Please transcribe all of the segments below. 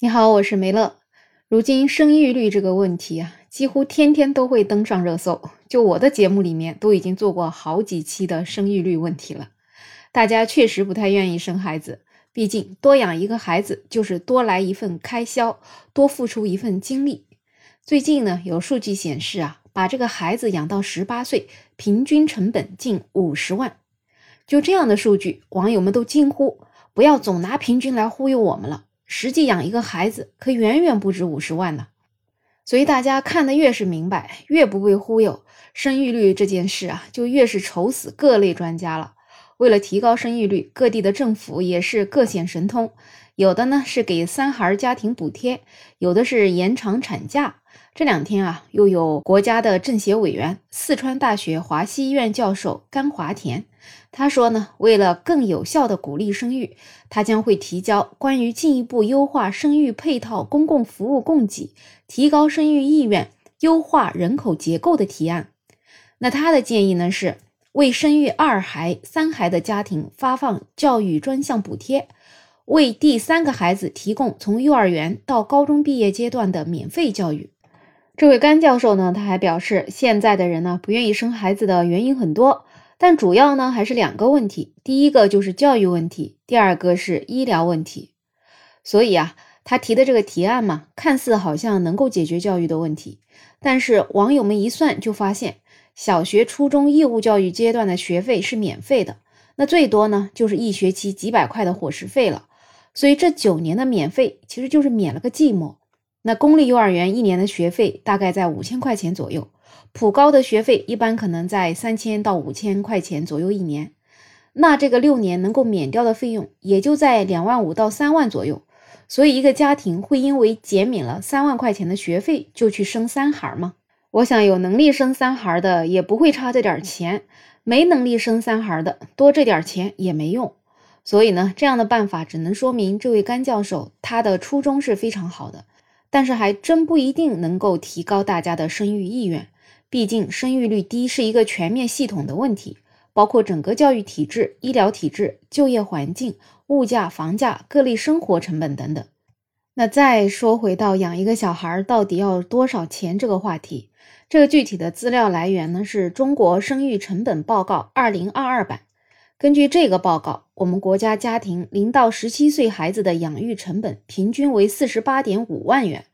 你好，我是梅乐。如今生育率这个问题啊，几乎天天都会登上热搜。就我的节目里面，都已经做过好几期的生育率问题了。大家确实不太愿意生孩子，毕竟多养一个孩子就是多来一份开销，多付出一份精力。最近呢，有数据显示啊，把这个孩子养到十八岁，平均成本近五十万。就这样的数据，网友们都惊呼：不要总拿平均来忽悠我们了。实际养一个孩子可远远不止五十万呢，所以大家看得越是明白，越不被忽悠，生育率这件事啊，就越是愁死各类专家了。为了提高生育率，各地的政府也是各显神通，有的呢是给三孩家庭补贴，有的是延长产假。这两天啊，又有国家的政协委员、四川大学华西医院教授甘华田，他说呢，为了更有效的鼓励生育，他将会提交关于进一步优化生育配套公共服务供给、提高生育意愿、优化人口结构的提案。那他的建议呢，是为生育二孩、三孩的家庭发放教育专项补贴，为第三个孩子提供从幼儿园到高中毕业阶段的免费教育。这位甘教授呢，他还表示，现在的人呢不愿意生孩子的原因很多，但主要呢还是两个问题，第一个就是教育问题，第二个是医疗问题。所以啊，他提的这个提案嘛，看似好像能够解决教育的问题，但是网友们一算就发现，小学、初中义务教育阶段的学费是免费的，那最多呢就是一学期几百块的伙食费了，所以这九年的免费其实就是免了个寂寞。那公立幼儿园一年的学费大概在五千块钱左右，普高的学费一般可能在三千到五千块钱左右一年。那这个六年能够免掉的费用也就在两万五到三万左右。所以一个家庭会因为减免了三万块钱的学费就去生三孩吗？我想有能力生三孩的也不会差这点钱，没能力生三孩的多这点钱也没用。所以呢，这样的办法只能说明这位甘教授他的初衷是非常好的。但是还真不一定能够提高大家的生育意愿，毕竟生育率低是一个全面系统的问题，包括整个教育体制、医疗体制、就业环境、物价、房价、各类生活成本等等。那再说回到养一个小孩到底要多少钱这个话题，这个具体的资料来源呢是中国生育成本报告二零二二版。根据这个报告，我们国家家庭零到十七岁孩子的养育成本平均为四十八点五万元，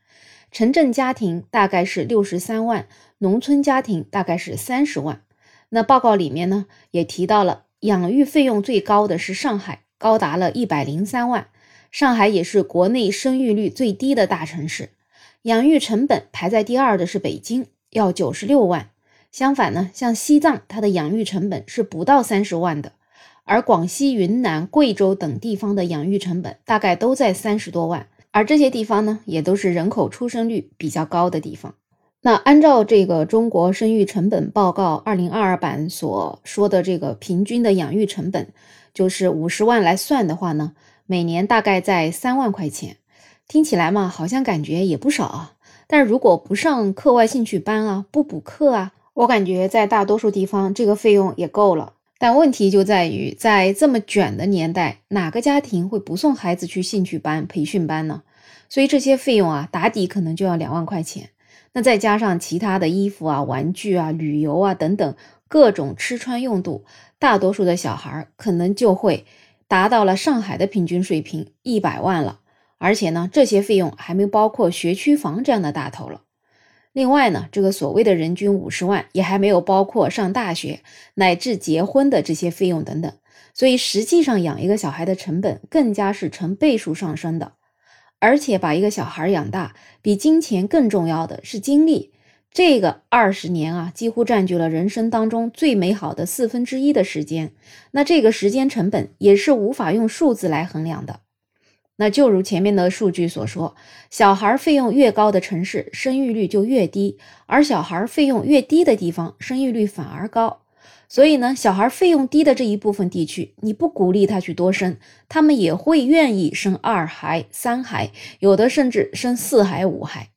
城镇家庭大概是六十三万，农村家庭大概是三十万。那报告里面呢，也提到了养育费用最高的是上海，高达了一百零三万。上海也是国内生育率最低的大城市，养育成本排在第二的是北京，要九十六万。相反呢，像西藏，它的养育成本是不到三十万的。而广西、云南、贵州等地方的养育成本大概都在三十多万，而这些地方呢，也都是人口出生率比较高的地方。那按照这个中国生育成本报告二零二二版所说的这个平均的养育成本，就是五十万来算的话呢，每年大概在三万块钱。听起来嘛，好像感觉也不少啊。但如果不上课外兴趣班啊，不补课啊，我感觉在大多数地方这个费用也够了。但问题就在于，在这么卷的年代，哪个家庭会不送孩子去兴趣班、培训班呢？所以这些费用啊，打底可能就要两万块钱。那再加上其他的衣服啊、玩具啊、旅游啊等等各种吃穿用度，大多数的小孩可能就会达到了上海的平均水平一百万了。而且呢，这些费用还没包括学区房这样的大头了。另外呢，这个所谓的人均五十万也还没有包括上大学乃至结婚的这些费用等等，所以实际上养一个小孩的成本更加是成倍数上升的。而且把一个小孩养大，比金钱更重要的是精力。这个二十年啊，几乎占据了人生当中最美好的四分之一的时间。那这个时间成本也是无法用数字来衡量的。那就如前面的数据所说，小孩费用越高的城市，生育率就越低；而小孩费用越低的地方，生育率反而高。所以呢，小孩费用低的这一部分地区，你不鼓励他去多生，他们也会愿意生二孩、三孩，有的甚至生四孩、五孩。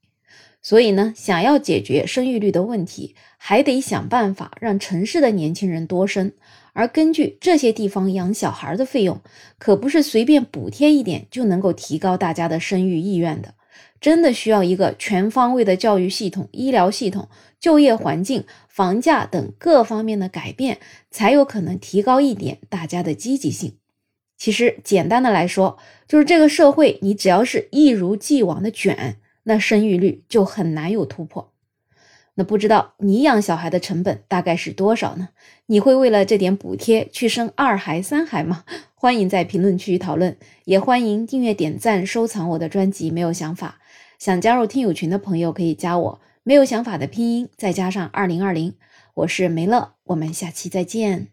所以呢，想要解决生育率的问题，还得想办法让城市的年轻人多生，而根据这些地方养小孩的费用，可不是随便补贴一点就能够提高大家的生育意愿的。真的需要一个全方位的教育系统、医疗系统、就业环境、房价等各方面的改变，才有可能提高一点大家的积极性。其实简单的来说，就是这个社会，你只要是一如既往的卷，那生育率就很难有突破。那不知道你养小孩的成本大概是多少呢？你会为了这点补贴去生二孩、三孩吗？欢迎在评论区讨论，也欢迎订阅、点赞、收藏我的专辑。没有想法。想加入听友群的朋友可以加我，没有想法的拼音再加上二零二零，我是梅乐，我们下期再见。